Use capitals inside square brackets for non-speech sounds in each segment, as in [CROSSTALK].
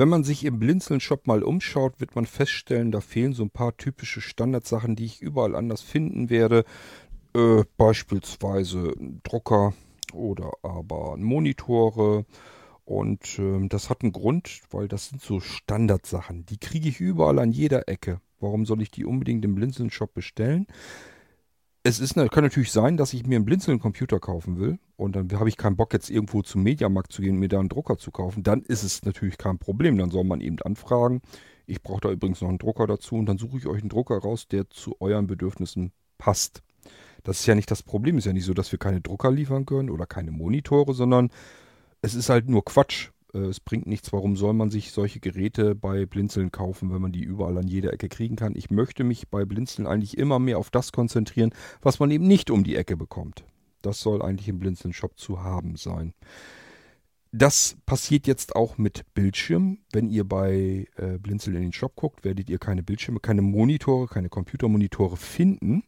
Wenn man sich im Blinzeln-Shop mal umschaut, wird man feststellen, da fehlen so ein paar typische Standardsachen, die ich überall anders finden werde. Äh, beispielsweise Drucker oder aber Monitore. Und äh, das hat einen Grund, weil das sind so Standardsachen. Die kriege ich überall an jeder Ecke. Warum soll ich die unbedingt im Blinzeln-Shop bestellen? Es ist, kann natürlich sein, dass ich mir einen Blinzeln-Computer kaufen will und dann habe ich keinen Bock, jetzt irgendwo zum Mediamarkt zu gehen und mir da einen Drucker zu kaufen. Dann ist es natürlich kein Problem. Dann soll man eben anfragen. Ich brauche da übrigens noch einen Drucker dazu und dann suche ich euch einen Drucker raus, der zu euren Bedürfnissen passt. Das ist ja nicht das Problem. Es ist ja nicht so, dass wir keine Drucker liefern können oder keine Monitore, sondern es ist halt nur Quatsch, es bringt nichts. Warum soll man sich solche Geräte bei Blinzeln kaufen, wenn man die überall an jeder Ecke kriegen kann? Ich möchte mich bei Blinzeln eigentlich immer mehr auf das konzentrieren, was man eben nicht um die Ecke bekommt. Das soll eigentlich im Blinzeln-Shop zu haben sein. Das passiert jetzt auch mit Bildschirmen. Wenn ihr bei äh, Blinzeln in den Shop guckt, werdet ihr keine Bildschirme, keine Monitore, keine Computermonitore finden.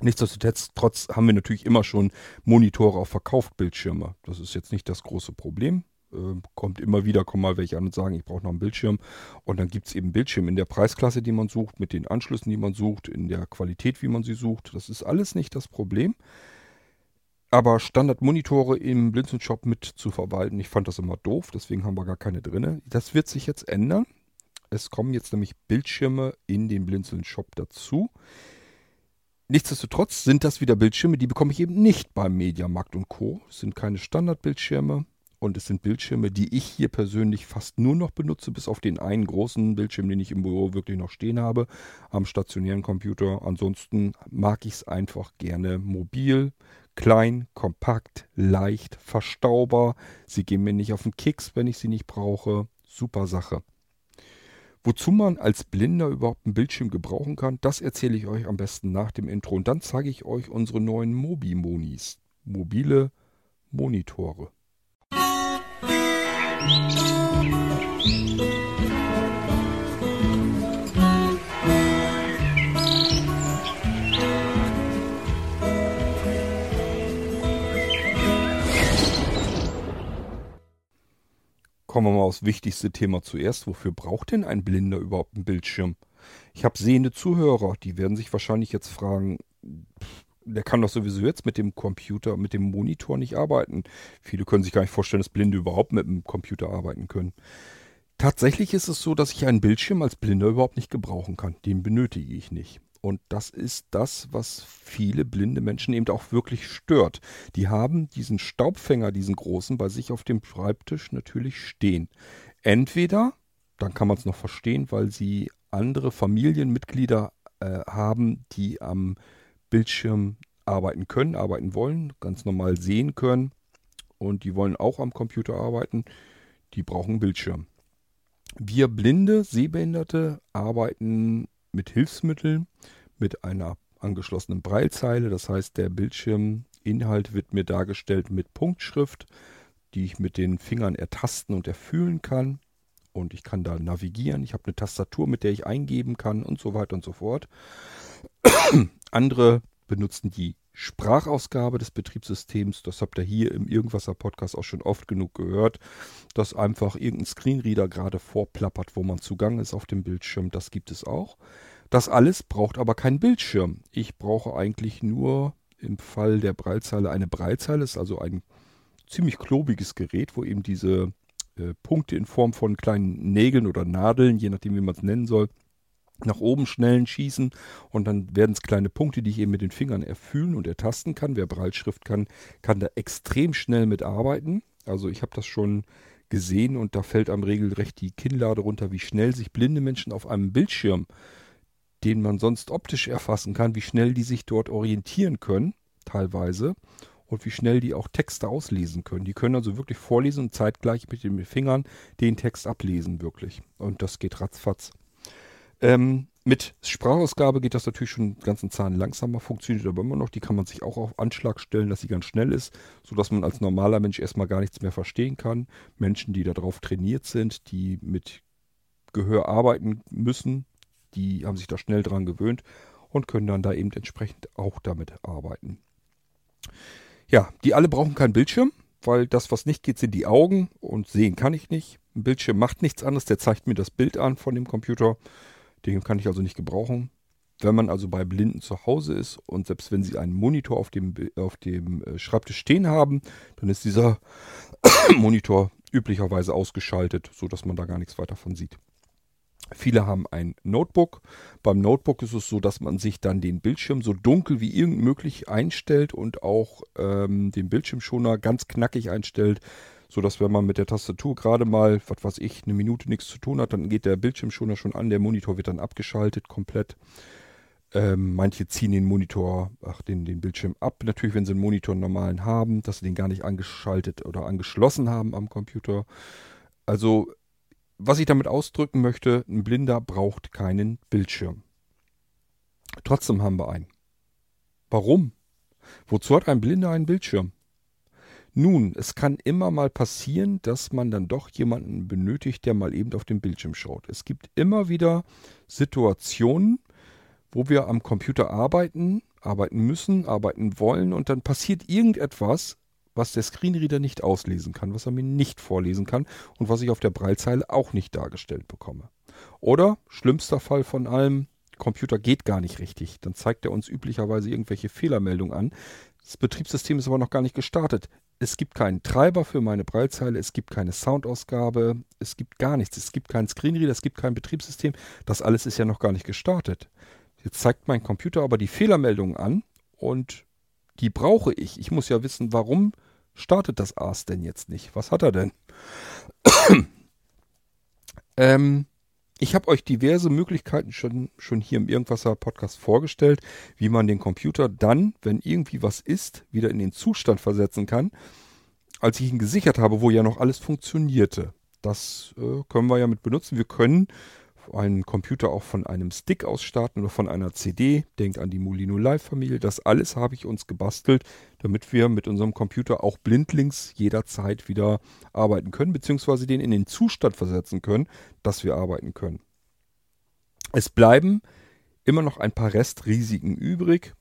Nichtsdestotrotz haben wir natürlich immer schon Monitore auf Verkaufsbildschirme. Das ist jetzt nicht das große Problem äh, kommt immer wieder, kommen mal welche an und sagen, ich brauche noch einen Bildschirm. Und dann gibt es eben Bildschirm in der Preisklasse, die man sucht, mit den Anschlüssen, die man sucht, in der Qualität, wie man sie sucht. Das ist alles nicht das Problem. Aber Standardmonitore im Blinzeln-Shop mit zu verwalten, ich fand das immer doof, deswegen haben wir gar keine drin. Das wird sich jetzt ändern. Es kommen jetzt nämlich Bildschirme in den Blinzeln-Shop dazu. Nichtsdestotrotz sind das wieder Bildschirme, die bekomme ich eben nicht beim Mediamarkt und Co. Es sind keine Standardbildschirme. Und es sind Bildschirme, die ich hier persönlich fast nur noch benutze, bis auf den einen großen Bildschirm, den ich im Büro wirklich noch stehen habe, am stationären Computer. Ansonsten mag ich es einfach gerne mobil, klein, kompakt, leicht, verstaubar. Sie gehen mir nicht auf den Kicks, wenn ich sie nicht brauche. Super Sache. Wozu man als Blinder überhaupt einen Bildschirm gebrauchen kann, das erzähle ich euch am besten nach dem Intro. Und dann zeige ich euch unsere neuen Mobi-Monis. Mobile Monitore. Kommen wir mal aufs wichtigste Thema zuerst. Wofür braucht denn ein Blinder überhaupt einen Bildschirm? Ich habe sehende Zuhörer, die werden sich wahrscheinlich jetzt fragen, der kann doch sowieso jetzt mit dem Computer, mit dem Monitor nicht arbeiten. Viele können sich gar nicht vorstellen, dass Blinde überhaupt mit dem Computer arbeiten können. Tatsächlich ist es so, dass ich einen Bildschirm als Blinder überhaupt nicht gebrauchen kann. Den benötige ich nicht. Und das ist das, was viele blinde Menschen eben auch wirklich stört. Die haben diesen Staubfänger, diesen großen, bei sich auf dem Schreibtisch natürlich stehen. Entweder, dann kann man es noch verstehen, weil sie andere Familienmitglieder äh, haben, die am Bildschirm arbeiten können, arbeiten wollen, ganz normal sehen können und die wollen auch am Computer arbeiten, die brauchen einen Bildschirm. Wir blinde, Sehbehinderte arbeiten mit Hilfsmitteln, mit einer angeschlossenen Breilzeile. Das heißt, der Bildschirminhalt wird mir dargestellt mit Punktschrift, die ich mit den Fingern ertasten und erfühlen kann. Und ich kann da navigieren. Ich habe eine Tastatur, mit der ich eingeben kann und so weiter und so fort. [COUGHS] Andere benutzen die Sprachausgabe des Betriebssystems. Das habt ihr hier im Irgendwasser Podcast auch schon oft genug gehört, dass einfach irgendein Screenreader gerade vorplappert, wo man zugang ist auf dem Bildschirm. Das gibt es auch. Das alles braucht aber keinen Bildschirm. Ich brauche eigentlich nur im Fall der Breilzeile eine Breilzeile, ist also ein ziemlich klobiges Gerät, wo eben diese äh, Punkte in Form von kleinen Nägeln oder Nadeln, je nachdem wie man es nennen soll, nach oben schnellen schießen und dann werden es kleine Punkte, die ich eben mit den Fingern erfühlen und ertasten kann. Wer Breitschrift kann, kann da extrem schnell mitarbeiten. Also ich habe das schon gesehen und da fällt am regelrecht die Kinnlade runter, wie schnell sich blinde Menschen auf einem Bildschirm, den man sonst optisch erfassen kann, wie schnell die sich dort orientieren können, teilweise, und wie schnell die auch Texte auslesen können. Die können also wirklich vorlesen und zeitgleich mit den Fingern den Text ablesen, wirklich. Und das geht ratzfatz. Ähm, mit Sprachausgabe geht das natürlich schon einen ganzen Zahn langsamer, funktioniert aber immer noch. Die kann man sich auch auf Anschlag stellen, dass sie ganz schnell ist, sodass man als normaler Mensch erstmal gar nichts mehr verstehen kann. Menschen, die darauf trainiert sind, die mit Gehör arbeiten müssen, die haben sich da schnell dran gewöhnt und können dann da eben entsprechend auch damit arbeiten. Ja, die alle brauchen keinen Bildschirm, weil das, was nicht geht, sind die Augen und sehen kann ich nicht. Ein Bildschirm macht nichts anderes, der zeigt mir das Bild an von dem Computer. Den kann ich also nicht gebrauchen. Wenn man also bei Blinden zu Hause ist und selbst wenn sie einen Monitor auf dem, auf dem äh, Schreibtisch stehen haben, dann ist dieser [COUGHS] Monitor üblicherweise ausgeschaltet, sodass man da gar nichts weiter von sieht. Viele haben ein Notebook. Beim Notebook ist es so, dass man sich dann den Bildschirm so dunkel wie irgend möglich einstellt und auch ähm, den Bildschirmschoner ganz knackig einstellt, sodass wenn man mit der Tastatur gerade mal, was weiß ich, eine Minute nichts zu tun hat, dann geht der Bildschirmschoner schon an, der Monitor wird dann abgeschaltet komplett. Ähm, manche ziehen den Monitor, ach, den, den Bildschirm ab. Natürlich, wenn sie einen Monitor normalen haben, dass sie den gar nicht angeschaltet oder angeschlossen haben am Computer. Also, was ich damit ausdrücken möchte, ein Blinder braucht keinen Bildschirm. Trotzdem haben wir einen. Warum? Wozu hat ein Blinder einen Bildschirm? Nun, es kann immer mal passieren, dass man dann doch jemanden benötigt, der mal eben auf den Bildschirm schaut. Es gibt immer wieder Situationen, wo wir am Computer arbeiten, arbeiten müssen, arbeiten wollen und dann passiert irgendetwas, was der Screenreader nicht auslesen kann, was er mir nicht vorlesen kann und was ich auf der Breilzeile auch nicht dargestellt bekomme. Oder, schlimmster Fall von allem, Computer geht gar nicht richtig. Dann zeigt er uns üblicherweise irgendwelche Fehlermeldungen an. Das Betriebssystem ist aber noch gar nicht gestartet. Es gibt keinen Treiber für meine Breilzeile, es gibt keine Soundausgabe, es gibt gar nichts. Es gibt keinen Screenreader, es gibt kein Betriebssystem. Das alles ist ja noch gar nicht gestartet. Jetzt zeigt mein Computer aber die Fehlermeldungen an und die brauche ich. Ich muss ja wissen, warum startet das AS denn jetzt nicht? Was hat er denn? [CLEARS THROAT] ähm, ich habe euch diverse Möglichkeiten schon, schon hier im Irgendwasser Podcast vorgestellt, wie man den Computer dann, wenn irgendwie was ist, wieder in den Zustand versetzen kann, als ich ihn gesichert habe, wo ja noch alles funktionierte. Das äh, können wir ja mit benutzen. Wir können einen Computer auch von einem Stick aus starten oder von einer CD. Denkt an die Molino Live Familie. Das alles habe ich uns gebastelt, damit wir mit unserem Computer auch blindlings jederzeit wieder arbeiten können, beziehungsweise den in den Zustand versetzen können, dass wir arbeiten können. Es bleiben immer noch ein paar Restrisiken übrig.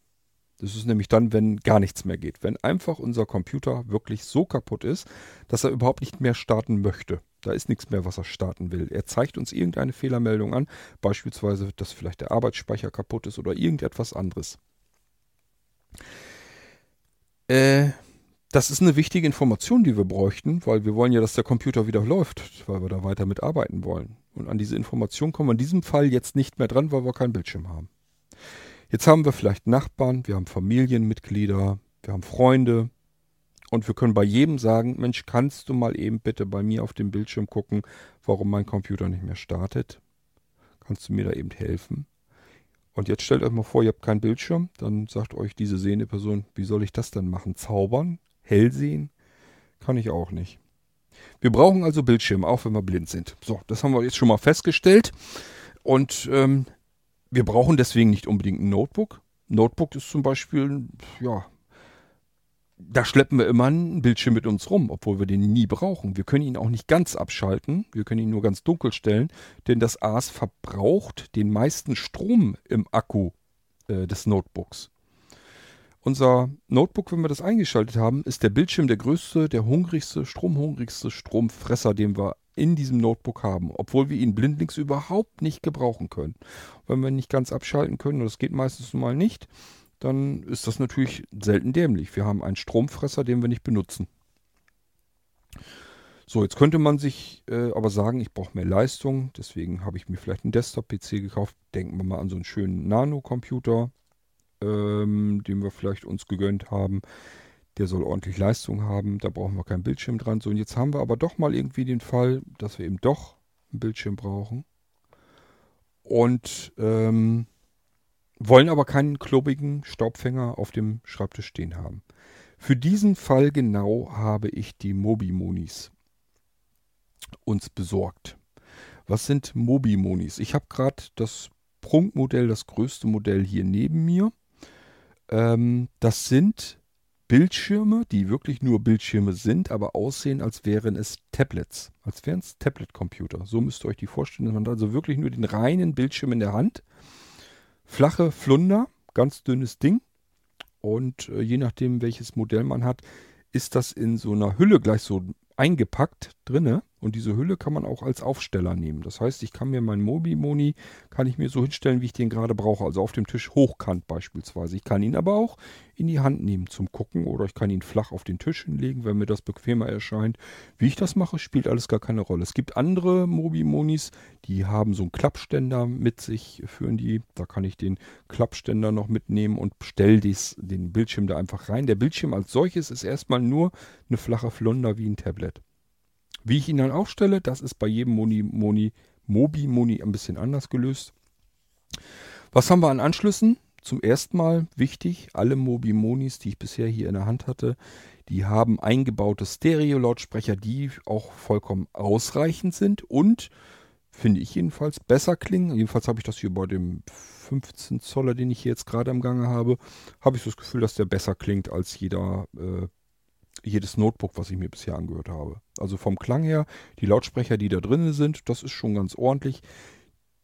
Das ist nämlich dann, wenn gar nichts mehr geht. Wenn einfach unser Computer wirklich so kaputt ist, dass er überhaupt nicht mehr starten möchte. Da ist nichts mehr, was er starten will. Er zeigt uns irgendeine Fehlermeldung an, beispielsweise, dass vielleicht der Arbeitsspeicher kaputt ist oder irgendetwas anderes. Äh, das ist eine wichtige Information, die wir bräuchten, weil wir wollen ja, dass der Computer wieder läuft, weil wir da weiter mitarbeiten wollen. Und an diese Information kommen wir in diesem Fall jetzt nicht mehr dran, weil wir keinen Bildschirm haben. Jetzt haben wir vielleicht Nachbarn, wir haben Familienmitglieder, wir haben Freunde, und wir können bei jedem sagen, Mensch, kannst du mal eben bitte bei mir auf dem Bildschirm gucken, warum mein Computer nicht mehr startet? Kannst du mir da eben helfen? Und jetzt stellt euch mal vor, ihr habt keinen Bildschirm, dann sagt euch diese sehende Person, wie soll ich das denn machen? Zaubern? Hell sehen? Kann ich auch nicht. Wir brauchen also Bildschirme, auch wenn wir blind sind. So, das haben wir jetzt schon mal festgestellt. Und ähm, wir brauchen deswegen nicht unbedingt ein Notebook. Notebook ist zum Beispiel, ja, da schleppen wir immer einen Bildschirm mit uns rum, obwohl wir den nie brauchen. Wir können ihn auch nicht ganz abschalten, wir können ihn nur ganz dunkel stellen, denn das AS verbraucht den meisten Strom im Akku äh, des Notebooks. Unser Notebook, wenn wir das eingeschaltet haben, ist der Bildschirm der größte, der hungrigste, stromhungrigste Stromfresser, den wir in diesem Notebook haben, obwohl wir ihn blindlings überhaupt nicht gebrauchen können. Wenn wir ihn nicht ganz abschalten können, und das geht meistens mal nicht, dann ist das natürlich selten dämlich. Wir haben einen Stromfresser, den wir nicht benutzen. So, jetzt könnte man sich äh, aber sagen, ich brauche mehr Leistung, deswegen habe ich mir vielleicht einen Desktop-PC gekauft. Denken wir mal an so einen schönen Nano-Computer, ähm, den wir vielleicht uns gegönnt haben. Der soll ordentlich Leistung haben, da brauchen wir keinen Bildschirm dran. So, und jetzt haben wir aber doch mal irgendwie den Fall, dass wir eben doch einen Bildschirm brauchen. Und ähm, wollen aber keinen klobigen Staubfänger auf dem Schreibtisch stehen haben. Für diesen Fall genau habe ich die Mobimonis uns besorgt. Was sind Mobimonis? Ich habe gerade das Prunkmodell, das größte Modell hier neben mir. Ähm, das sind Bildschirme, die wirklich nur Bildschirme sind, aber aussehen, als wären es Tablets. Als wären es Tablet-Computer. So müsst ihr euch die vorstellen. Man hat also wirklich nur den reinen Bildschirm in der Hand flache Flunder, ganz dünnes Ding. Und äh, je nachdem, welches Modell man hat, ist das in so einer Hülle gleich so eingepackt drinne. Und diese Hülle kann man auch als Aufsteller nehmen. Das heißt, ich kann mir meinen Mobi-Moni, kann ich mir so hinstellen, wie ich den gerade brauche. Also auf dem Tisch hochkant beispielsweise. Ich kann ihn aber auch in die Hand nehmen zum Gucken oder ich kann ihn flach auf den Tisch hinlegen, wenn mir das bequemer erscheint. Wie ich das mache, spielt alles gar keine Rolle. Es gibt andere Mobi-Monis, die haben so einen Klappständer mit sich, führen die. Da kann ich den Klappständer noch mitnehmen und stelle den Bildschirm da einfach rein. Der Bildschirm als solches ist erstmal nur eine flache Flunder wie ein Tablet. Wie ich ihn dann aufstelle, das ist bei jedem Moni, Moni, Mobi Moni ein bisschen anders gelöst. Was haben wir an Anschlüssen? Zum ersten Mal wichtig, alle Mobi Monis, die ich bisher hier in der Hand hatte, die haben eingebaute Stereo-Lautsprecher, die auch vollkommen ausreichend sind und, finde ich jedenfalls, besser klingen. Jedenfalls habe ich das hier bei dem 15 Zoller, den ich hier jetzt gerade am Gange habe, habe ich so das Gefühl, dass der besser klingt als jeder äh, jedes Notebook, was ich mir bisher angehört habe. Also vom Klang her, die Lautsprecher, die da drin sind, das ist schon ganz ordentlich.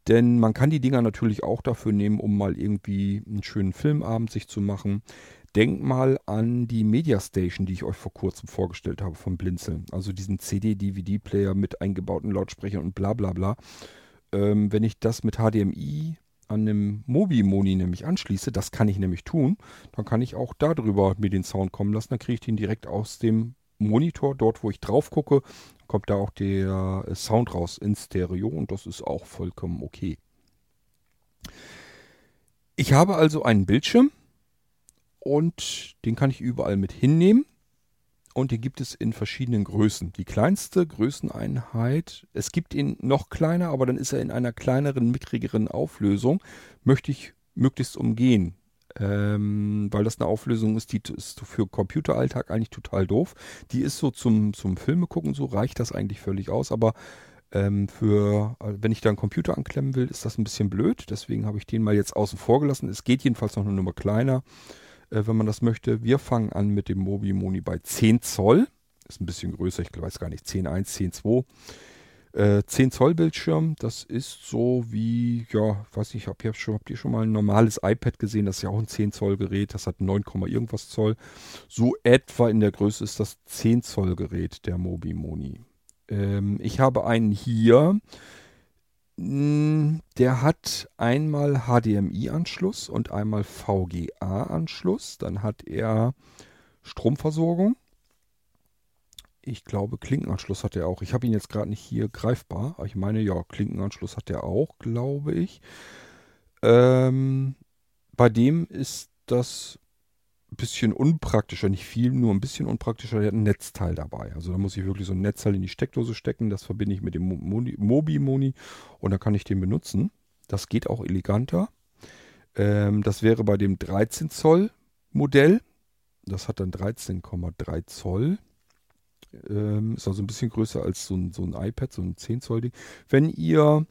Denn man kann die Dinger natürlich auch dafür nehmen, um mal irgendwie einen schönen Filmabend sich zu machen. Denkt mal an die Media Station, die ich euch vor kurzem vorgestellt habe vom Blinzeln. Also diesen CD-DVD-Player mit eingebauten Lautsprechern und bla bla bla. Ähm, wenn ich das mit HDMI an einem Mobi-Moni nämlich anschließe, das kann ich nämlich tun, dann kann ich auch darüber mir den Sound kommen lassen. Dann kriege ich den direkt aus dem Monitor, dort wo ich drauf gucke, kommt da auch der äh, Sound raus in Stereo und das ist auch vollkommen okay. Ich habe also einen Bildschirm und den kann ich überall mit hinnehmen und die gibt es in verschiedenen Größen. Die kleinste Größeneinheit, es gibt ihn noch kleiner, aber dann ist er in einer kleineren, mickrigeren Auflösung, möchte ich möglichst umgehen. Ähm, weil das eine Auflösung ist, die ist für Computeralltag eigentlich total doof. Die ist so zum, zum Filme gucken, so reicht das eigentlich völlig aus, aber ähm, für, äh, wenn ich da einen Computer anklemmen will, ist das ein bisschen blöd. Deswegen habe ich den mal jetzt außen vor gelassen. Es geht jedenfalls noch eine Nummer kleiner äh, wenn man das möchte. Wir fangen an mit dem Mobi Moni bei 10 Zoll. Ist ein bisschen größer, ich weiß gar nicht, 10.1, 10.2. Äh, 10 Zoll Bildschirm, das ist so wie, ja, weiß nicht, hab, schon, habt ihr schon mal ein normales iPad gesehen? Das ist ja auch ein 10 Zoll Gerät, das hat 9, irgendwas Zoll. So etwa in der Größe ist das 10 Zoll Gerät der Mobi Moni. Ähm, ich habe einen hier, der hat einmal HDMI-Anschluss und einmal VGA-Anschluss. Dann hat er Stromversorgung. Ich glaube, Klinkenanschluss hat er auch. Ich habe ihn jetzt gerade nicht hier greifbar. Aber ich meine, ja, Klinkenanschluss hat er auch, glaube ich. Ähm, bei dem ist das bisschen unpraktischer, nicht viel, nur ein bisschen unpraktischer. Der hat ein Netzteil dabei. Also da muss ich wirklich so ein Netzteil in die Steckdose stecken. Das verbinde ich mit dem Mobi-Moni und dann kann ich den benutzen. Das geht auch eleganter. Ähm, das wäre bei dem 13 Zoll Modell. Das hat dann 13,3 Zoll. Ähm, ist also ein bisschen größer als so ein, so ein iPad, so ein 10 Zoll Ding. Wenn ihr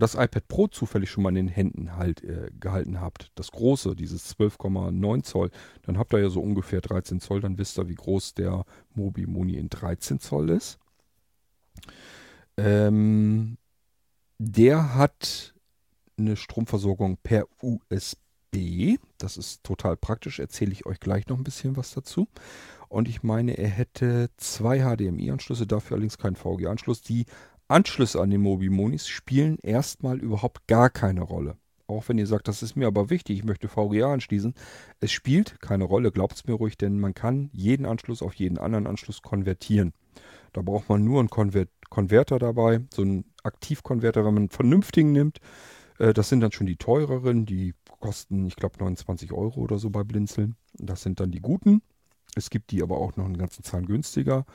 das iPad Pro zufällig schon mal in den Händen halt äh, gehalten habt, das große, dieses 12,9 Zoll, dann habt ihr ja so ungefähr 13 Zoll, dann wisst ihr, wie groß der Mobi Moni in 13 Zoll ist. Ähm, der hat eine Stromversorgung per USB. Das ist total praktisch, erzähle ich euch gleich noch ein bisschen was dazu. Und ich meine, er hätte zwei HDMI-Anschlüsse, dafür allerdings keinen VGA-Anschluss. Die Anschlüsse an den Mobimonis spielen erstmal überhaupt gar keine Rolle. Auch wenn ihr sagt, das ist mir aber wichtig, ich möchte VGA anschließen. Es spielt keine Rolle, glaubt es mir ruhig, denn man kann jeden Anschluss auf jeden anderen Anschluss konvertieren. Da braucht man nur einen Konver Konverter dabei, so einen Aktivkonverter, wenn man einen vernünftigen nimmt. Äh, das sind dann schon die teureren, die kosten, ich glaube, 29 Euro oder so bei Blinzeln. Das sind dann die guten. Es gibt die aber auch noch einen ganzen Zahn günstiger.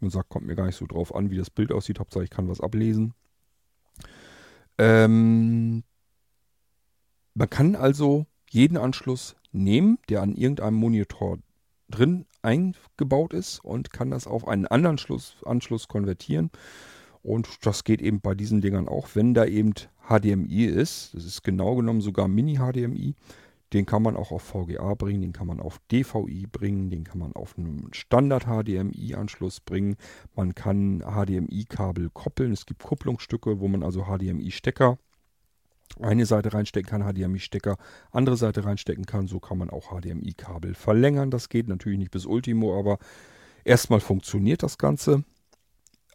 Man sagt, kommt mir gar nicht so drauf an, wie das Bild aussieht. Hauptsache, ich kann was ablesen. Ähm, man kann also jeden Anschluss nehmen, der an irgendeinem Monitor drin eingebaut ist und kann das auf einen anderen Schluss, Anschluss konvertieren. Und das geht eben bei diesen Dingern auch, wenn da eben HDMI ist. Das ist genau genommen sogar Mini-HDMI. Den kann man auch auf VGA bringen, den kann man auf DVI bringen, den kann man auf einen Standard-HDMI-Anschluss bringen. Man kann HDMI-Kabel koppeln. Es gibt Kupplungsstücke, wo man also HDMI-Stecker eine Seite reinstecken kann, HDMI-Stecker, andere Seite reinstecken kann. So kann man auch HDMI-Kabel verlängern. Das geht natürlich nicht bis Ultimo, aber erstmal funktioniert das Ganze.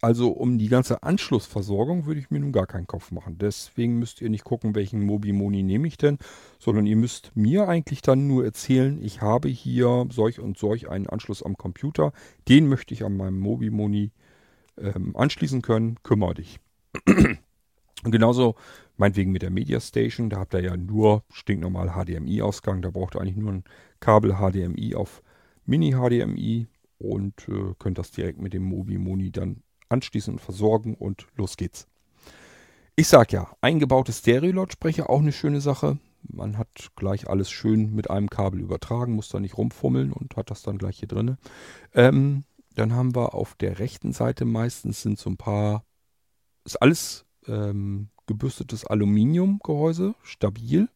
Also um die ganze Anschlussversorgung würde ich mir nun gar keinen Kopf machen. Deswegen müsst ihr nicht gucken, welchen Mobimoni nehme ich denn, sondern ihr müsst mir eigentlich dann nur erzählen, ich habe hier solch und solch einen Anschluss am Computer. Den möchte ich an meinem Mobimoni ähm, anschließen können. Kümmer dich. und genauso meinetwegen mit der Media Station. Da habt ihr ja nur stinknormal HDMI-Ausgang. Da braucht ihr eigentlich nur ein Kabel HDMI auf Mini-HDMI und äh, könnt das direkt mit dem Mobimoni dann anschließen und versorgen und los geht's. Ich sag ja, eingebaute Stereo-Lautsprecher auch eine schöne Sache. Man hat gleich alles schön mit einem Kabel übertragen, muss da nicht rumfummeln und hat das dann gleich hier drin. Ähm, dann haben wir auf der rechten Seite meistens sind so ein paar, ist alles ähm, gebürstetes Aluminiumgehäuse, stabil.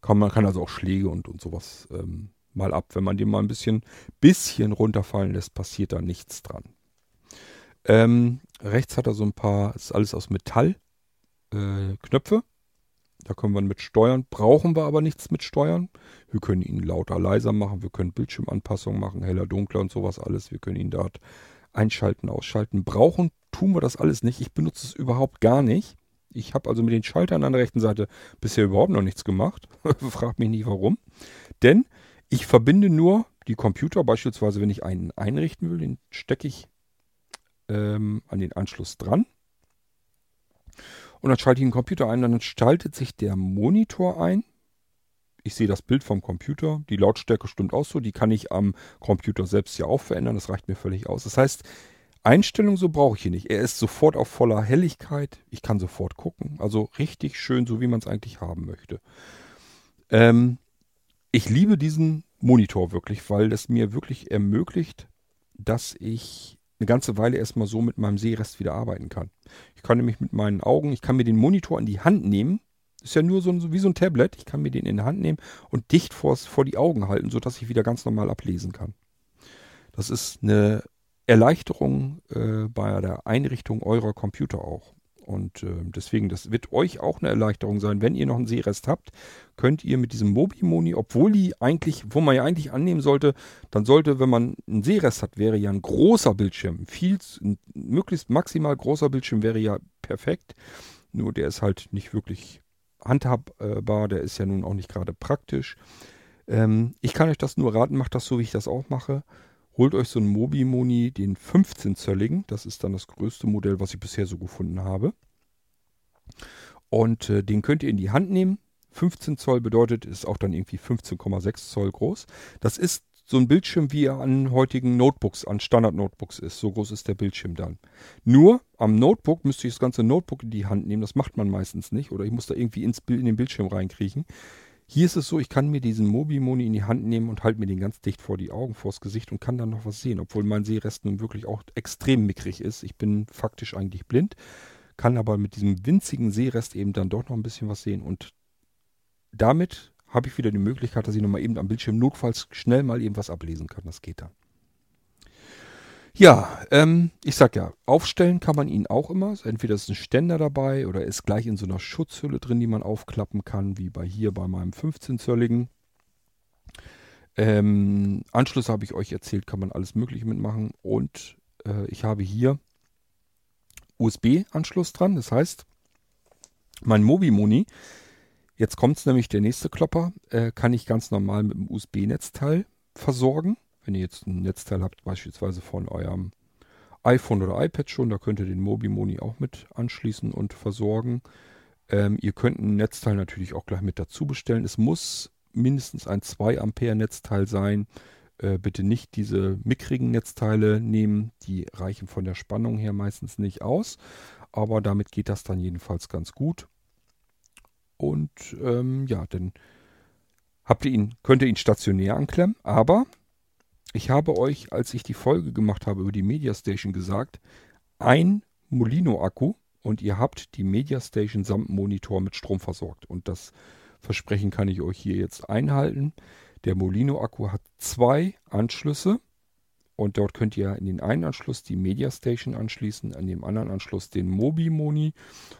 Kann, man kann also auch Schläge und, und sowas ähm, mal ab. Wenn man den mal ein bisschen, bisschen runterfallen lässt, passiert da nichts dran. Ähm, rechts hat er so ein paar, ist alles aus Metall, äh, Knöpfe. Da können wir mit steuern, brauchen wir aber nichts mit steuern. Wir können ihn lauter, leiser machen, wir können Bildschirmanpassungen machen, heller, dunkler und sowas alles. Wir können ihn dort einschalten, ausschalten. Brauchen tun wir das alles nicht. Ich benutze es überhaupt gar nicht. Ich habe also mit den Schaltern an der rechten Seite bisher überhaupt noch nichts gemacht. [LAUGHS] Fragt mich nicht warum. Denn ich verbinde nur die Computer, beispielsweise wenn ich einen einrichten will, den stecke ich ähm, an den Anschluss dran. Und dann schalte ich den Computer ein, dann schaltet sich der Monitor ein. Ich sehe das Bild vom Computer, die Lautstärke stimmt auch so, die kann ich am Computer selbst ja auch verändern, das reicht mir völlig aus. Das heißt, Einstellung so brauche ich hier nicht. Er ist sofort auf voller Helligkeit, ich kann sofort gucken, also richtig schön, so wie man es eigentlich haben möchte. Ähm, ich liebe diesen Monitor wirklich, weil es mir wirklich ermöglicht, dass ich eine ganze Weile erstmal so mit meinem Sehrest wieder arbeiten kann. Ich kann nämlich mit meinen Augen, ich kann mir den Monitor in die Hand nehmen. Ist ja nur so wie so ein Tablet. Ich kann mir den in die Hand nehmen und dicht vors, vor die Augen halten, sodass ich wieder ganz normal ablesen kann. Das ist eine Erleichterung äh, bei der Einrichtung eurer Computer auch. Und äh, deswegen, das wird euch auch eine Erleichterung sein. Wenn ihr noch einen Seerest habt, könnt ihr mit diesem Mobimoni, obwohl die eigentlich, wo man ja eigentlich annehmen sollte, dann sollte, wenn man einen Seerest hat, wäre ja ein großer Bildschirm. Viel, ein möglichst maximal großer Bildschirm wäre ja perfekt. Nur der ist halt nicht wirklich handhabbar, der ist ja nun auch nicht gerade praktisch. Ähm, ich kann euch das nur raten, macht das so, wie ich das auch mache. Holt euch so einen Mobimoni, den 15-zölligen. Das ist dann das größte Modell, was ich bisher so gefunden habe. Und äh, den könnt ihr in die Hand nehmen. 15 Zoll bedeutet, ist auch dann irgendwie 15,6 Zoll groß. Das ist so ein Bildschirm, wie er an heutigen Notebooks, an Standard-Notebooks ist. So groß ist der Bildschirm dann. Nur am Notebook müsste ich das ganze Notebook in die Hand nehmen. Das macht man meistens nicht. Oder ich muss da irgendwie ins Bild, in den Bildschirm reinkriechen. Hier ist es so, ich kann mir diesen Mobimoni in die Hand nehmen und halte mir den ganz dicht vor die Augen, vors Gesicht und kann dann noch was sehen, obwohl mein Sehrest nun wirklich auch extrem mickrig ist. Ich bin faktisch eigentlich blind, kann aber mit diesem winzigen Sehrest eben dann doch noch ein bisschen was sehen und damit habe ich wieder die Möglichkeit, dass ich nochmal eben am Bildschirm notfalls schnell mal eben was ablesen kann. Das geht dann. Ja, ähm, ich sag ja, aufstellen kann man ihn auch immer. Entweder ist ein Ständer dabei oder ist gleich in so einer Schutzhülle drin, die man aufklappen kann, wie bei hier bei meinem 15-zölligen. Ähm, Anschluss habe ich euch erzählt, kann man alles Mögliche mitmachen. Und äh, ich habe hier USB-Anschluss dran. Das heißt, mein Mobimoni, jetzt kommt es nämlich der nächste Klopper, äh, kann ich ganz normal mit dem USB-Netzteil versorgen. Wenn ihr jetzt ein Netzteil habt, beispielsweise von eurem iPhone oder iPad schon, da könnt ihr den Mobimoni auch mit anschließen und versorgen. Ähm, ihr könnt ein Netzteil natürlich auch gleich mit dazu bestellen. Es muss mindestens ein 2 Ampere Netzteil sein. Äh, bitte nicht diese mickrigen Netzteile nehmen. Die reichen von der Spannung her meistens nicht aus. Aber damit geht das dann jedenfalls ganz gut. Und ähm, ja, dann habt ihr ihn, könnt ihr ihn stationär anklemmen. Aber ich habe euch, als ich die Folge gemacht habe über die Media Station gesagt, ein Molino-Akku und ihr habt die Media Station samt Monitor mit Strom versorgt. Und das Versprechen kann ich euch hier jetzt einhalten. Der Molino-Akku hat zwei Anschlüsse und dort könnt ihr in den einen Anschluss die Media Station anschließen, an dem anderen Anschluss den Mobi-Moni.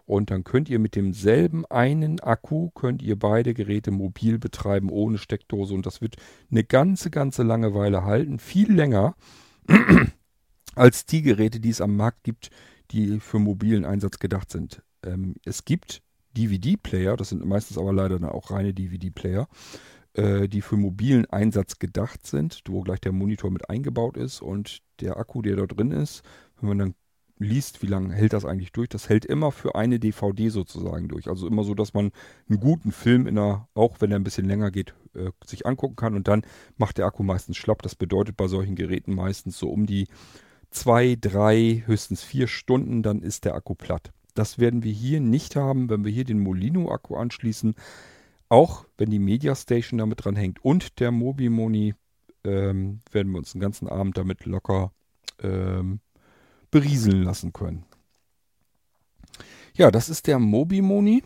Und dann könnt ihr mit demselben einen Akku, könnt ihr beide Geräte mobil betreiben, ohne Steckdose. Und das wird eine ganze, ganze Langeweile halten. Viel länger [CLEARS THROAT] als die Geräte, die es am Markt gibt, die für mobilen Einsatz gedacht sind. Ähm, es gibt DVD-Player, das sind meistens aber leider auch reine DVD-Player, äh, die für mobilen Einsatz gedacht sind, wo gleich der Monitor mit eingebaut ist und der Akku, der da drin ist, wenn man dann liest, wie lange hält das eigentlich durch, das hält immer für eine DVD sozusagen durch. Also immer so, dass man einen guten Film in einer, auch wenn er ein bisschen länger geht, äh, sich angucken kann und dann macht der Akku meistens schlapp. Das bedeutet bei solchen Geräten meistens so um die zwei, drei, höchstens vier Stunden, dann ist der Akku platt. Das werden wir hier nicht haben, wenn wir hier den Molino-Akku anschließen. Auch wenn die Media Station damit dran hängt und der Mobimoni, ähm, werden wir uns den ganzen Abend damit locker ähm, berieseln lassen können. Ja, das ist der Mobimoni.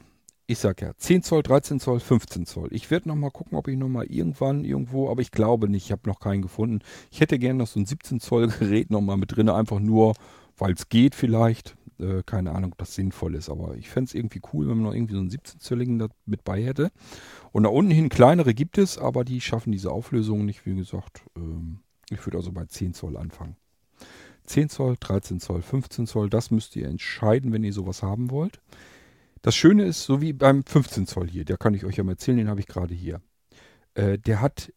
Ich sag ja 10 Zoll, 13 Zoll, 15 Zoll. Ich werde noch mal gucken, ob ich noch mal irgendwann irgendwo, aber ich glaube nicht, ich habe noch keinen gefunden. Ich hätte gerne noch so ein 17 Zoll Gerät noch mal mit drin, einfach nur, weil es geht vielleicht. Äh, keine Ahnung, ob das sinnvoll ist, aber ich fände es irgendwie cool, wenn man noch irgendwie so einen 17-Zölligen da mit bei hätte. Und da unten hin kleinere gibt es, aber die schaffen diese Auflösung nicht, wie gesagt. Ähm, ich würde also bei 10 Zoll anfangen. 10 Zoll, 13 Zoll, 15 Zoll, das müsst ihr entscheiden, wenn ihr sowas haben wollt. Das Schöne ist, so wie beim 15 Zoll hier, der kann ich euch ja mal erzählen, den habe ich gerade hier. Äh, der hat,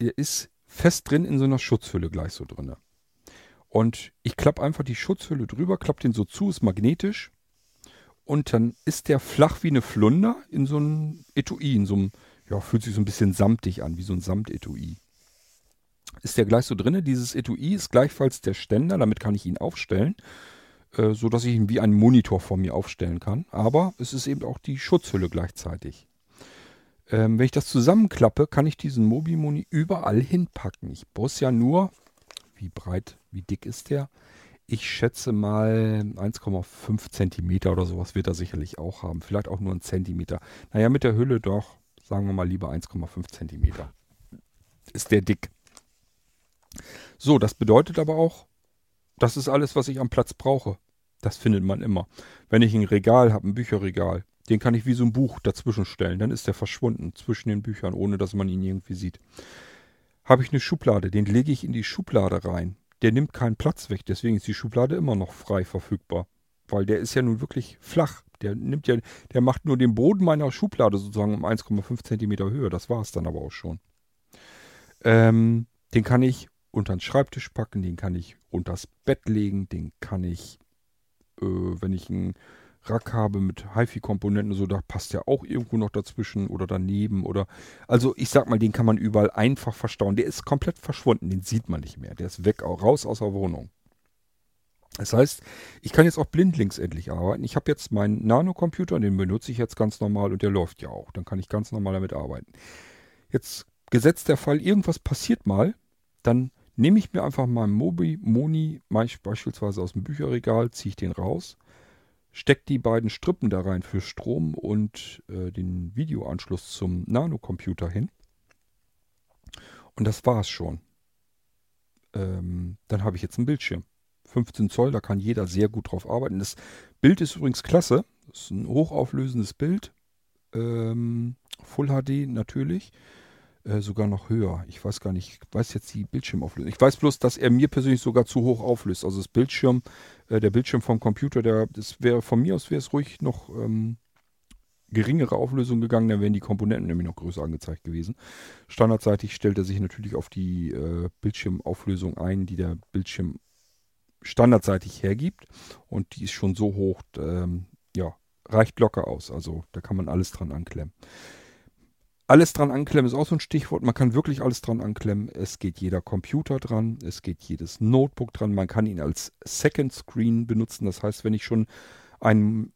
der ist fest drin in so einer Schutzhülle gleich so drinne. Und ich klappe einfach die Schutzhülle drüber, klappe den so zu, ist magnetisch. Und dann ist der flach wie eine Flunder in so einem Etui, in so einem, ja, fühlt sich so ein bisschen samtig an, wie so ein Samtetui. Ist der gleich so drinne. Dieses Etui ist gleichfalls der Ständer, damit kann ich ihn aufstellen, äh, so dass ich ihn wie einen Monitor vor mir aufstellen kann. Aber es ist eben auch die Schutzhülle gleichzeitig. Ähm, wenn ich das zusammenklappe, kann ich diesen Mobimoni überall hinpacken. Ich muss ja nur wie breit, wie dick ist der? Ich schätze mal 1,5 Zentimeter oder sowas wird er sicherlich auch haben. Vielleicht auch nur ein Zentimeter. Naja, mit der Hülle doch, sagen wir mal lieber 1,5 Zentimeter. Ist der dick. So, das bedeutet aber auch, das ist alles, was ich am Platz brauche. Das findet man immer. Wenn ich ein Regal habe, ein Bücherregal, den kann ich wie so ein Buch dazwischen stellen. Dann ist der verschwunden zwischen den Büchern, ohne dass man ihn irgendwie sieht habe ich eine Schublade, den lege ich in die Schublade rein. Der nimmt keinen Platz weg, deswegen ist die Schublade immer noch frei verfügbar. Weil der ist ja nun wirklich flach. Der nimmt ja, der macht nur den Boden meiner Schublade sozusagen um 1,5 Zentimeter Höhe. Das war es dann aber auch schon. Ähm, den kann ich unter den Schreibtisch packen, den kann ich unters Bett legen, den kann ich, äh, wenn ich einen Rack habe mit HiFi-Komponenten, so da passt ja auch irgendwo noch dazwischen oder daneben oder also ich sag mal, den kann man überall einfach verstauen. Der ist komplett verschwunden, den sieht man nicht mehr. Der ist weg, raus aus der Wohnung. Das heißt, ich kann jetzt auch blindlings endlich arbeiten. Ich habe jetzt meinen Nanocomputer, den benutze ich jetzt ganz normal und der läuft ja auch. Dann kann ich ganz normal damit arbeiten. Jetzt gesetzt der Fall, irgendwas passiert mal, dann nehme ich mir einfach meinen Mobi Moni beispielsweise aus dem Bücherregal, ziehe ich den raus, steckt die beiden Strippen da rein für Strom und äh, den Videoanschluss zum Nanocomputer hin. Und das war's schon. Ähm, dann habe ich jetzt einen Bildschirm. 15 Zoll, da kann jeder sehr gut drauf arbeiten. Das Bild ist übrigens klasse. Das ist ein hochauflösendes Bild. Ähm, Full HD natürlich. Äh, sogar noch höher. Ich weiß gar nicht, ich weiß jetzt die Bildschirmauflösung. Ich weiß bloß, dass er mir persönlich sogar zu hoch auflöst. Also das Bildschirm, äh, der Bildschirm vom Computer, der, das wäre von mir aus wäre es ruhig noch ähm, geringere Auflösung gegangen, dann wären die Komponenten nämlich noch größer angezeigt gewesen. Standardseitig stellt er sich natürlich auf die äh, Bildschirmauflösung ein, die der Bildschirm standardseitig hergibt. Und die ist schon so hoch, ähm, ja, reicht locker aus. Also da kann man alles dran anklemmen. Alles dran anklemmen ist auch so ein Stichwort. Man kann wirklich alles dran anklemmen. Es geht jeder Computer dran, es geht jedes Notebook dran. Man kann ihn als Second Screen benutzen. Das heißt, wenn ich schon einen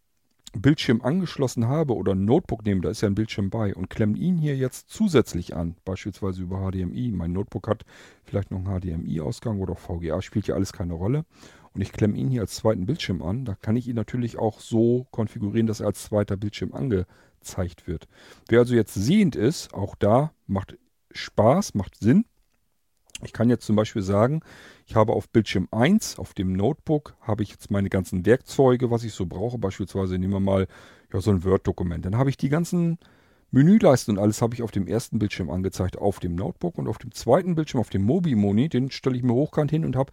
Bildschirm angeschlossen habe oder ein Notebook nehme, da ist ja ein Bildschirm bei und klemme ihn hier jetzt zusätzlich an, beispielsweise über HDMI. Mein Notebook hat vielleicht noch einen HDMI-Ausgang oder VGA, spielt ja alles keine Rolle. Und ich klemme ihn hier als zweiten Bildschirm an. Da kann ich ihn natürlich auch so konfigurieren, dass er als zweiter Bildschirm angezeigt gezeigt wird. Wer also jetzt sehend ist, auch da macht Spaß, macht Sinn. Ich kann jetzt zum Beispiel sagen, ich habe auf Bildschirm 1, auf dem Notebook, habe ich jetzt meine ganzen Werkzeuge, was ich so brauche. Beispielsweise nehmen wir mal ja, so ein Word-Dokument. Dann habe ich die ganzen Menüleisten und alles habe ich auf dem ersten Bildschirm angezeigt, auf dem Notebook und auf dem zweiten Bildschirm, auf dem Mobi-Moni, den stelle ich mir hochkant hin und habe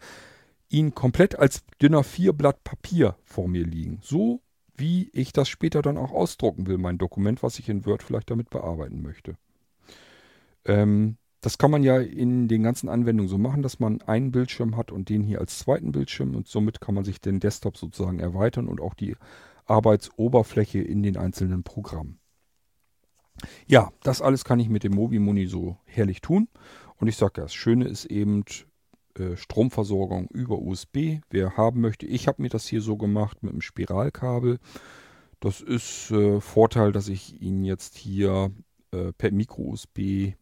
ihn komplett als dünner Vierblatt Papier vor mir liegen. So wie ich das später dann auch ausdrucken will, mein Dokument, was ich in Word vielleicht damit bearbeiten möchte. Ähm, das kann man ja in den ganzen Anwendungen so machen, dass man einen Bildschirm hat und den hier als zweiten Bildschirm und somit kann man sich den Desktop sozusagen erweitern und auch die Arbeitsoberfläche in den einzelnen Programmen. Ja, das alles kann ich mit dem Mobimuni so herrlich tun. Und ich sage das Schöne ist eben äh, Stromversorgung über USB. Wer haben möchte, ich habe mir das hier so gemacht mit einem Spiralkabel. Das ist äh, Vorteil, dass ich ihn jetzt hier äh, per Micro-USB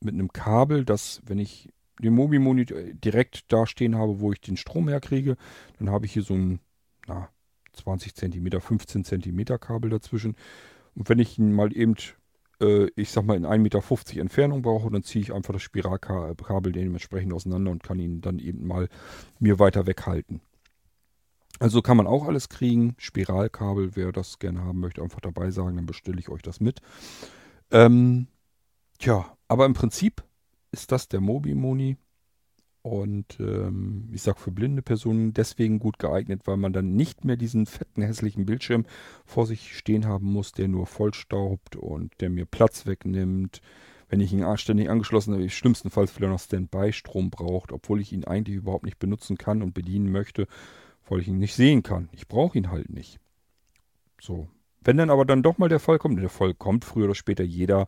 mit einem Kabel, das, wenn ich den Mobi-Monitor direkt da stehen habe, wo ich den Strom herkriege, dann habe ich hier so ein na, 20 cm, 15 cm Kabel dazwischen. Und wenn ich ihn mal eben, äh, ich sag mal, in 1,50 Meter Entfernung brauche, dann ziehe ich einfach das Spiralkabel dementsprechend auseinander und kann ihn dann eben mal mir weiter weghalten. Also kann man auch alles kriegen. Spiralkabel, wer das gerne haben möchte, einfach dabei sagen, dann bestelle ich euch das mit. Ähm, tja, aber im Prinzip ist das der Mobi-Moni. Und ähm, ich sage für blinde Personen deswegen gut geeignet, weil man dann nicht mehr diesen fetten, hässlichen Bildschirm vor sich stehen haben muss, der nur vollstaubt und der mir Platz wegnimmt. Wenn ich ihn ständig angeschlossen habe, schlimmstenfalls wieder noch Standby-Strom braucht, obwohl ich ihn eigentlich überhaupt nicht benutzen kann und bedienen möchte, weil ich ihn nicht sehen kann. Ich brauche ihn halt nicht. So. Wenn dann aber dann doch mal der Fall kommt, der Fall kommt früher oder später jeder,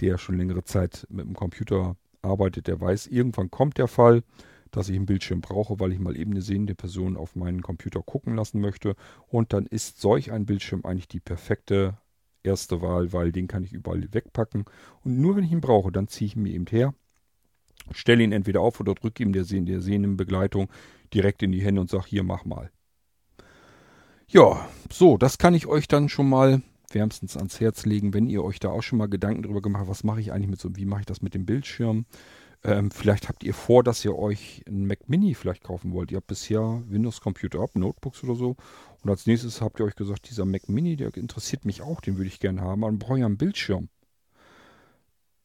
der schon längere Zeit mit dem Computer arbeitet, der weiß, irgendwann kommt der Fall, dass ich einen Bildschirm brauche, weil ich mal eben eine sehende Person auf meinen Computer gucken lassen möchte. Und dann ist solch ein Bildschirm eigentlich die perfekte erste Wahl, weil den kann ich überall wegpacken. Und nur wenn ich ihn brauche, dann ziehe ich ihn mir eben her, stelle ihn entweder auf oder drücke ihm der, der sehenden Begleitung direkt in die Hände und sage, hier, mach mal. Ja, so, das kann ich euch dann schon mal wärmstens ans Herz legen, wenn ihr euch da auch schon mal Gedanken darüber gemacht habt, was mache ich eigentlich mit so, wie mache ich das mit dem Bildschirm? Ähm, vielleicht habt ihr vor, dass ihr euch einen Mac Mini vielleicht kaufen wollt. Ihr habt bisher Windows-Computer ab, Notebooks oder so. Und als nächstes habt ihr euch gesagt, dieser Mac Mini, der interessiert mich auch, den würde ich gerne haben, aber dann brauche ich einen Bildschirm.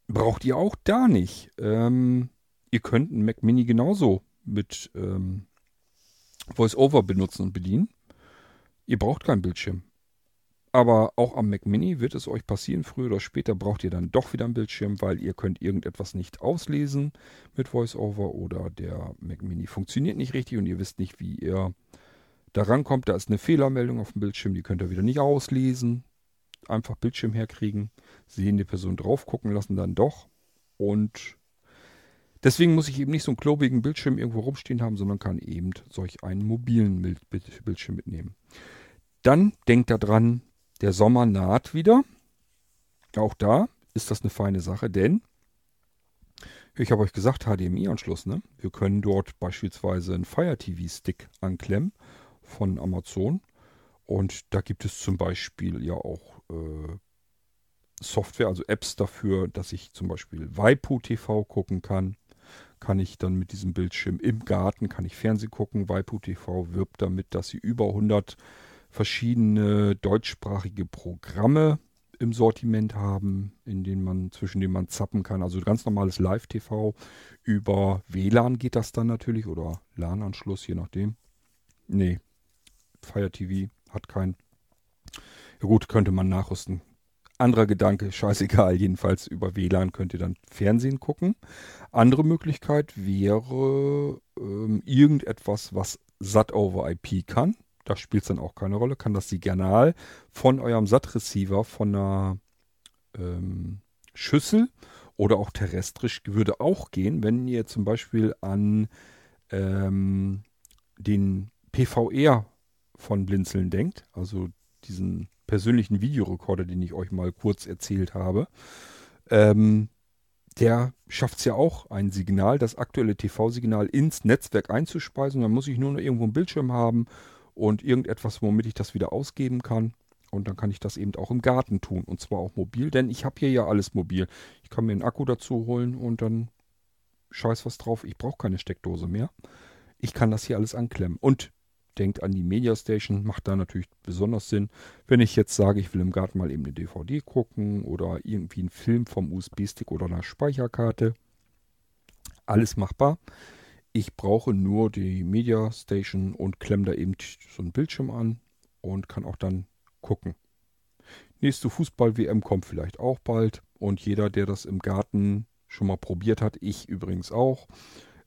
Braucht ihr auch da nicht. Ähm, ihr könnt einen Mac Mini genauso mit ähm, VoiceOver benutzen und bedienen. Ihr braucht keinen Bildschirm. Aber auch am Mac Mini wird es euch passieren, früher oder später braucht ihr dann doch wieder einen Bildschirm, weil ihr könnt irgendetwas nicht auslesen mit VoiceOver oder der Mac Mini funktioniert nicht richtig und ihr wisst nicht, wie ihr da rankommt. Da ist eine Fehlermeldung auf dem Bildschirm, die könnt ihr wieder nicht auslesen. Einfach Bildschirm herkriegen, sehende Person drauf gucken lassen, dann doch. Und deswegen muss ich eben nicht so einen klobigen Bildschirm irgendwo rumstehen haben, sondern kann eben solch einen mobilen Bildschirm mitnehmen. Dann denkt daran, der Sommer naht wieder. Auch da ist das eine feine Sache, denn ich habe euch gesagt, HDMI-Anschluss. Ne? Wir können dort beispielsweise einen Fire TV-Stick anklemmen von Amazon. Und da gibt es zum Beispiel ja auch äh, Software, also Apps dafür, dass ich zum Beispiel Waipu TV gucken kann. Kann ich dann mit diesem Bildschirm im Garten, kann ich Fernsehen gucken. Waipu TV wirbt damit, dass sie über 100 verschiedene deutschsprachige Programme im Sortiment haben, in denen man, zwischen denen man zappen kann. Also ganz normales Live-TV. Über WLAN geht das dann natürlich oder LAN-Anschluss, je nachdem. Nee, Fire TV hat keinen. Ja gut, könnte man nachrüsten. Anderer Gedanke, scheißegal, [LAUGHS] jedenfalls über WLAN könnt ihr dann Fernsehen gucken. Andere Möglichkeit wäre ähm, irgendetwas, was SAT over IP kann da spielt es dann auch keine Rolle, kann das Signal von eurem SAT-Receiver von einer ähm, Schüssel oder auch terrestrisch würde auch gehen, wenn ihr zum Beispiel an ähm, den PVR von Blinzeln denkt, also diesen persönlichen Videorekorder, den ich euch mal kurz erzählt habe. Ähm, der schafft es ja auch, ein Signal, das aktuelle TV-Signal ins Netzwerk einzuspeisen. Dann muss ich nur noch irgendwo einen Bildschirm haben und irgendetwas, womit ich das wieder ausgeben kann. Und dann kann ich das eben auch im Garten tun. Und zwar auch mobil, denn ich habe hier ja alles mobil. Ich kann mir einen Akku dazu holen und dann scheiß was drauf. Ich brauche keine Steckdose mehr. Ich kann das hier alles anklemmen. Und denkt an die Media Station, macht da natürlich besonders Sinn. Wenn ich jetzt sage, ich will im Garten mal eben eine DVD gucken oder irgendwie einen Film vom USB-Stick oder einer Speicherkarte. Alles machbar. Ich brauche nur die Media Station und klemme da eben so einen Bildschirm an und kann auch dann gucken. Nächste Fußball-WM kommt vielleicht auch bald und jeder, der das im Garten schon mal probiert hat, ich übrigens auch,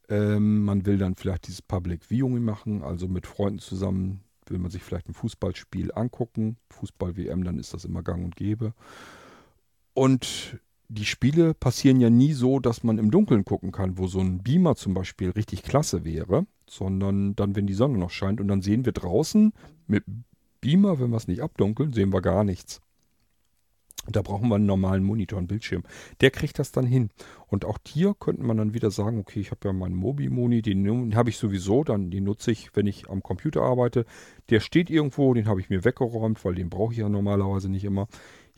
ähm, man will dann vielleicht dieses Public Viewing machen, also mit Freunden zusammen will man sich vielleicht ein Fußballspiel angucken. Fußball-WM, dann ist das immer gang und gäbe. Und die Spiele passieren ja nie so, dass man im Dunkeln gucken kann, wo so ein Beamer zum Beispiel richtig klasse wäre, sondern dann, wenn die Sonne noch scheint und dann sehen wir draußen mit Beamer, wenn wir es nicht abdunkeln, sehen wir gar nichts. Da brauchen wir einen normalen Monitor, einen Bildschirm. Der kriegt das dann hin. Und auch hier könnte man dann wieder sagen, okay, ich habe ja meinen Mobi-Moni, den habe ich sowieso, dann den nutze ich, wenn ich am Computer arbeite. Der steht irgendwo, den habe ich mir weggeräumt, weil den brauche ich ja normalerweise nicht immer.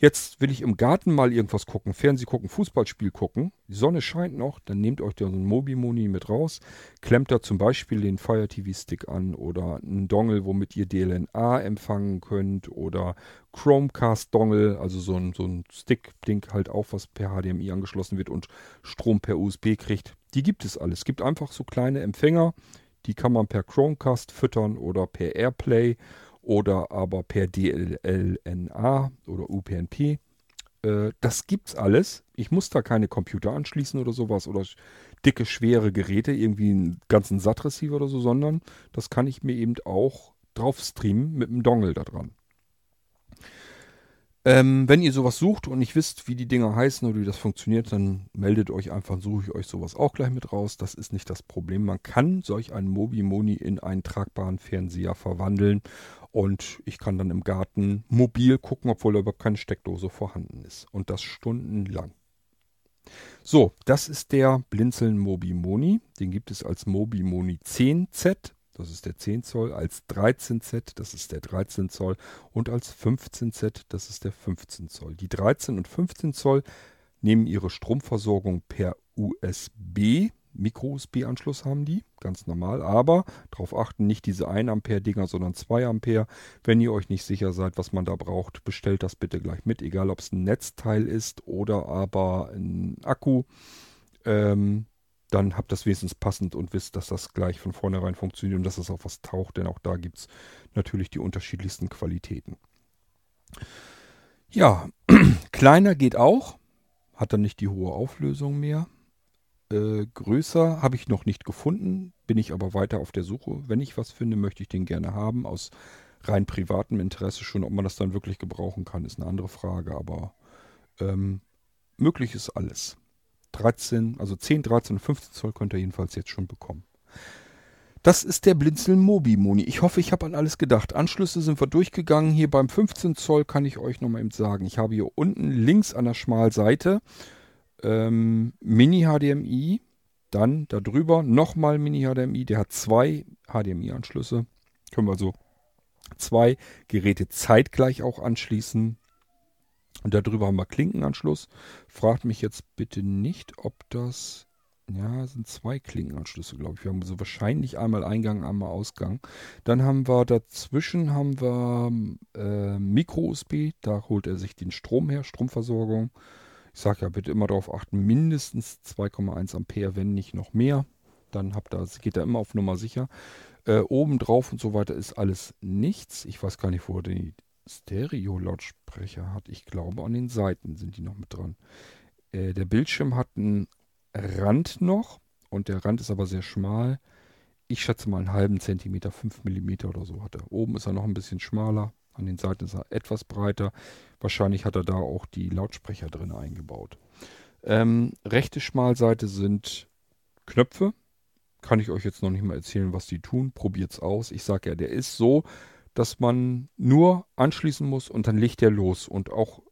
Jetzt will ich im Garten mal irgendwas gucken, Fernseh gucken, Fußballspiel gucken. Die Sonne scheint noch, dann nehmt euch da so einen Mobi-Moni mit raus, klemmt da zum Beispiel den Fire TV Stick an oder einen Dongle, womit ihr DLNA empfangen könnt oder Chromecast Dongle, also so ein, so ein Stick-Ding halt auch, was per HDMI angeschlossen wird und Strom per USB kriegt. Die gibt es alles. Es gibt einfach so kleine Empfänger, die kann man per Chromecast füttern oder per Airplay oder aber per DLNA oder UPnP. Äh, das gibt's alles. Ich muss da keine Computer anschließen oder sowas oder dicke, schwere Geräte, irgendwie einen ganzen SAT-Receiver oder so, sondern das kann ich mir eben auch drauf streamen mit einem Dongle da dran. Ähm, wenn ihr sowas sucht und nicht wisst, wie die Dinger heißen oder wie das funktioniert, dann meldet euch einfach, suche ich euch sowas auch gleich mit raus. Das ist nicht das Problem. Man kann solch einen Mobi Moni in einen tragbaren Fernseher verwandeln und ich kann dann im Garten mobil gucken, obwohl da überhaupt keine Steckdose vorhanden ist. Und das stundenlang. So, das ist der Blinzeln Mobi Moni. Den gibt es als Mobi Moni 10Z das ist der 10 Zoll, als 13Z, das ist der 13 Zoll und als 15Z, das ist der 15 Zoll. Die 13 und 15 Zoll nehmen ihre Stromversorgung per USB, Micro-USB-Anschluss haben die, ganz normal, aber darauf achten, nicht diese 1 Ampere Dinger, sondern 2 Ampere. Wenn ihr euch nicht sicher seid, was man da braucht, bestellt das bitte gleich mit, egal ob es ein Netzteil ist oder aber ein Akku. Ähm, dann habt das wenigstens passend und wisst, dass das gleich von vornherein funktioniert und dass es auf was taucht, denn auch da gibt es natürlich die unterschiedlichsten Qualitäten. Ja, [CLEARS THROAT] kleiner geht auch, hat dann nicht die hohe Auflösung mehr. Äh, größer habe ich noch nicht gefunden, bin ich aber weiter auf der Suche. Wenn ich was finde, möchte ich den gerne haben, aus rein privatem Interesse schon. Ob man das dann wirklich gebrauchen kann, ist eine andere Frage, aber ähm, möglich ist alles. 13, also 10, 13 und 15 Zoll könnt ihr jedenfalls jetzt schon bekommen. Das ist der Blinzeln Mobi Moni. Ich hoffe, ich habe an alles gedacht. Anschlüsse sind wir durchgegangen. Hier beim 15 Zoll kann ich euch nochmal eben sagen. Ich habe hier unten links an der Schmalseite ähm, Mini HDMI. Dann darüber nochmal Mini HDMI. Der hat zwei HDMI-Anschlüsse. Können wir also zwei Geräte zeitgleich auch anschließen. Und darüber haben wir Klinkenanschluss. Fragt mich jetzt bitte nicht, ob das. Ja, sind zwei Klinkenanschlüsse, glaube ich. Wir haben so wahrscheinlich einmal Eingang, einmal Ausgang. Dann haben wir dazwischen haben wir äh, Micro-USB. Da holt er sich den Strom her, Stromversorgung. Ich sage ja, bitte immer darauf achten, mindestens 2,1 Ampere, wenn nicht noch mehr. Dann habt ihr, geht er immer auf Nummer sicher. Äh, oben drauf und so weiter ist alles nichts. Ich weiß gar nicht, wo die Stereo-Lautsprecher hat. Ich glaube, an den Seiten sind die noch mit dran. Äh, der Bildschirm hat einen Rand noch und der Rand ist aber sehr schmal. Ich schätze mal einen halben Zentimeter, 5 Millimeter oder so hat er. Oben ist er noch ein bisschen schmaler, an den Seiten ist er etwas breiter. Wahrscheinlich hat er da auch die Lautsprecher drin eingebaut. Ähm, rechte Schmalseite sind Knöpfe. Kann ich euch jetzt noch nicht mal erzählen, was die tun. Probiert's aus. Ich sage ja, der ist so, dass man nur anschließen muss und dann legt er los und auch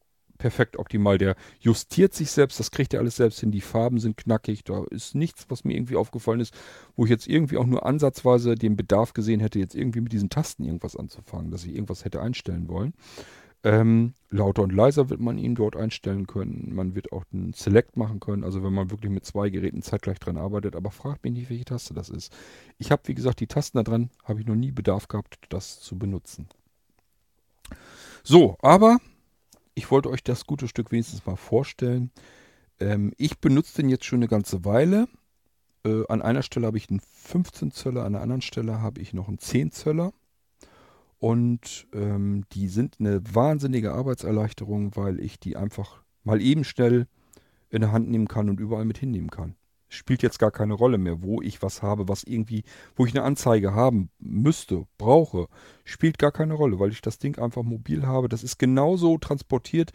perfekt optimal. Der justiert sich selbst, das kriegt er alles selbst hin. Die Farben sind knackig, da ist nichts, was mir irgendwie aufgefallen ist, wo ich jetzt irgendwie auch nur ansatzweise den Bedarf gesehen hätte, jetzt irgendwie mit diesen Tasten irgendwas anzufangen, dass ich irgendwas hätte einstellen wollen. Ähm, lauter und leiser wird man ihn dort einstellen können. Man wird auch einen Select machen können, also wenn man wirklich mit zwei Geräten zeitgleich dran arbeitet. Aber fragt mich nicht, welche Taste das ist. Ich habe, wie gesagt, die Tasten da dran, habe ich noch nie Bedarf gehabt, das zu benutzen. So, aber ich wollte euch das gute Stück wenigstens mal vorstellen. Ähm, ich benutze den jetzt schon eine ganze Weile Äh, an einer Stelle habe ich einen 15 Zöller, an der anderen Stelle habe ich noch einen 10 Zöller. Und ähm, die sind eine wahnsinnige Arbeitserleichterung, weil ich die einfach mal eben schnell in der Hand nehmen kann und überall mit hinnehmen kann. Spielt jetzt gar keine Rolle mehr, wo ich was habe, was irgendwie, wo ich eine Anzeige haben müsste, brauche. Spielt gar keine Rolle, weil ich das Ding einfach mobil habe. Das ist genauso transportiert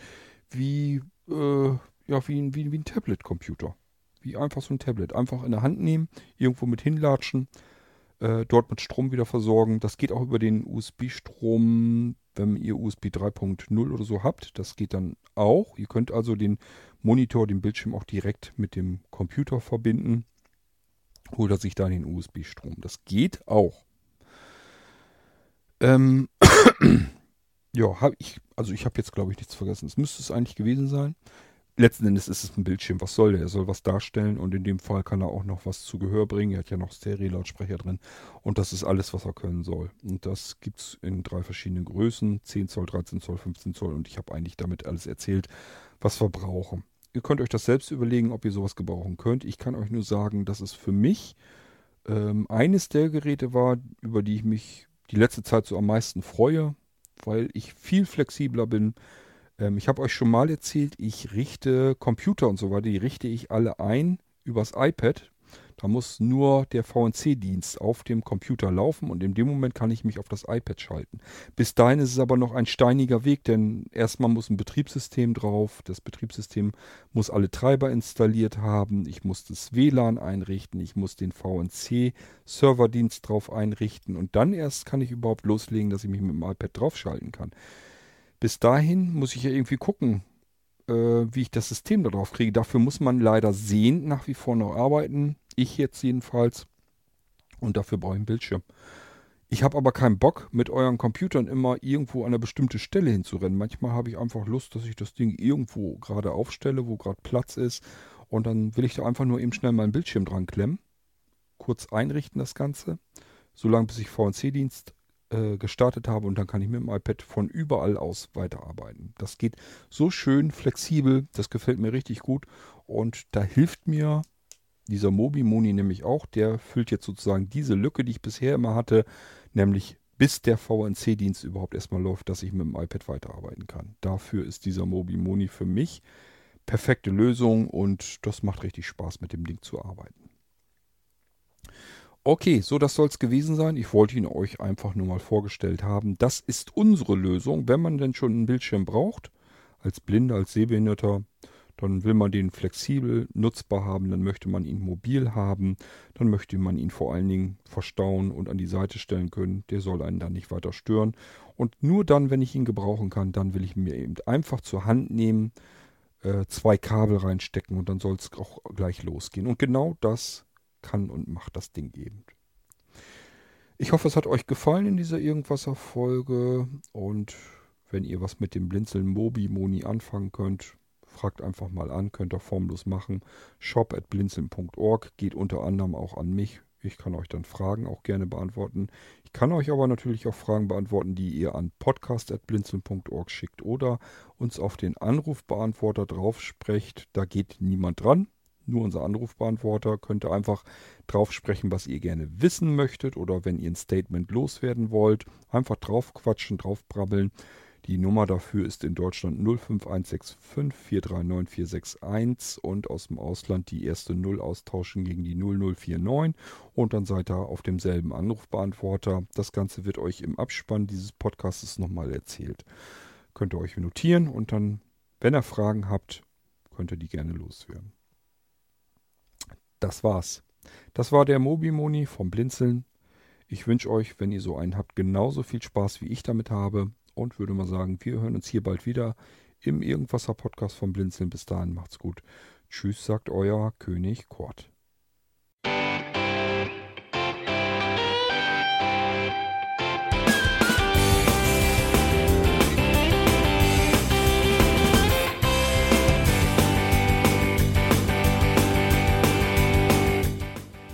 wie, äh, ja, wie, wie, wie ein Tablet-Computer. Wie einfach so ein Tablet. Einfach in der Hand nehmen, irgendwo mit hinlatschen, äh, dort mit Strom wieder versorgen. Das geht auch über den USB-Strom, wenn ihr USB 3.0 oder so habt. Das geht dann auch. Ihr könnt also den Monitor, den Bildschirm auch direkt mit dem Computer verbinden. Holt er sich da den USB-Strom. Das geht auch. Ähm, [CLEARS THROAT] ja, hab ich, also ich habe jetzt glaube ich nichts vergessen. Es müsste es eigentlich gewesen sein letzten Endes ist es ein Bildschirm. Was soll der? Er soll was darstellen und in dem Fall kann er auch noch was zu Gehör bringen. Er hat ja noch Stereo-Lautsprecher drin und das ist alles, was er können soll. Und das gibt es in drei verschiedenen Größen: 10 Zoll, 13 Zoll, 15 Zoll und ich habe eigentlich damit alles erzählt, was wir brauchen. Ihr könnt euch das selbst überlegen, ob ihr sowas gebrauchen könnt. Ich kann euch nur sagen, dass es für mich ähm, eines der Geräte war, über die ich mich die letzte Zeit so am meisten freue, weil ich viel flexibler bin ähm, ich habe euch schon mal erzählt, ich richte Computer und so weiter, die richte ich alle ein übers iPad. Da muss nur der VNC-Dienst auf dem Computer laufen und in dem Moment kann ich mich auf das iPad schalten. Bis dahin ist es aber noch ein steiniger Weg, denn erstmal muss ein Betriebssystem drauf. Das Betriebssystem muss alle Treiber installiert haben. Ich muss das WLAN einrichten. Ich muss den VNC-Serverdienst drauf einrichten und dann erst kann ich überhaupt loslegen, dass ich mich mit dem iPad draufschalten kann bis dahin muss ich ja irgendwie gucken, äh, wie ich das System darauf kriege. Dafür muss man leider sehen, nach wie vor noch arbeiten. Ich jetzt jedenfalls. Und dafür brauche ich einen Bildschirm. Ich habe aber keinen Bock, mit euren Computern immer irgendwo an eine bestimmte Stelle hinzurennen. Manchmal habe ich einfach Lust, dass ich das Ding irgendwo gerade aufstelle, wo gerade Platz ist. Und dann will ich da einfach nur eben schnell meinen Bildschirm dran klemmen. Kurz einrichten das Ganze. Solange bis ich VNC-Dienst äh, gestartet habe und dann kann ich mit dem iPad von überall aus weiterarbeiten. Das geht so schön flexibel, das gefällt mir richtig gut und da hilft mir dieser Mobi Moni nämlich auch. Der füllt jetzt sozusagen diese Lücke, die ich bisher immer hatte, nämlich bis der VNC-Dienst überhaupt erstmal läuft, dass ich mit dem iPad weiterarbeiten kann. Dafür ist dieser Mobi Moni für mich perfekte Lösung und das macht richtig Spaß, mit dem Ding zu arbeiten. Okay, so das soll es gewesen sein. Ich wollte ihn euch einfach nur mal vorgestellt haben. Das ist unsere Lösung, wenn man denn schon einen Bildschirm braucht, als Blinder, als Sehbehinderter, dann will man den flexibel nutzbar haben, dann möchte man ihn mobil haben, dann möchte man ihn vor allen Dingen verstauen und an die Seite stellen können. Der soll einen dann nicht weiter stören. Und nur dann, wenn ich ihn gebrauchen kann, dann will ich mir eben einfach zur Hand nehmen, äh, zwei Kabel reinstecken und dann soll es auch gleich losgehen. Und genau das kann und macht das Ding eben. Ich hoffe, es hat euch gefallen in dieser Irgendwasser-Folge und wenn ihr was mit dem Blinzeln Mobi Moni anfangen könnt, fragt einfach mal an, könnt ihr formlos machen. Shop at blinzeln.org geht unter anderem auch an mich. Ich kann euch dann Fragen auch gerne beantworten. Ich kann euch aber natürlich auch Fragen beantworten, die ihr an podcast.blinzeln.org schickt oder uns auf den Anrufbeantworter drauf sprecht. Da geht niemand dran nur unser Anrufbeantworter. Könnt ihr einfach drauf sprechen, was ihr gerne wissen möchtet oder wenn ihr ein Statement loswerden wollt. Einfach drauf quatschen, drauf brabbeln. Die Nummer dafür ist in Deutschland 05165 439 461 und aus dem Ausland die erste 0 austauschen gegen die 0049 und dann seid ihr auf demselben Anrufbeantworter. Das Ganze wird euch im Abspann dieses Podcasts nochmal erzählt. Könnt ihr euch notieren und dann, wenn ihr Fragen habt, könnt ihr die gerne loswerden das war's. Das war der Mobimoni vom Blinzeln. Ich wünsche euch, wenn ihr so einen habt, genauso viel Spaß wie ich damit habe und würde mal sagen, wir hören uns hier bald wieder im Irgendwasser Podcast vom Blinzeln. Bis dahin macht's gut. Tschüss, sagt euer König Kort.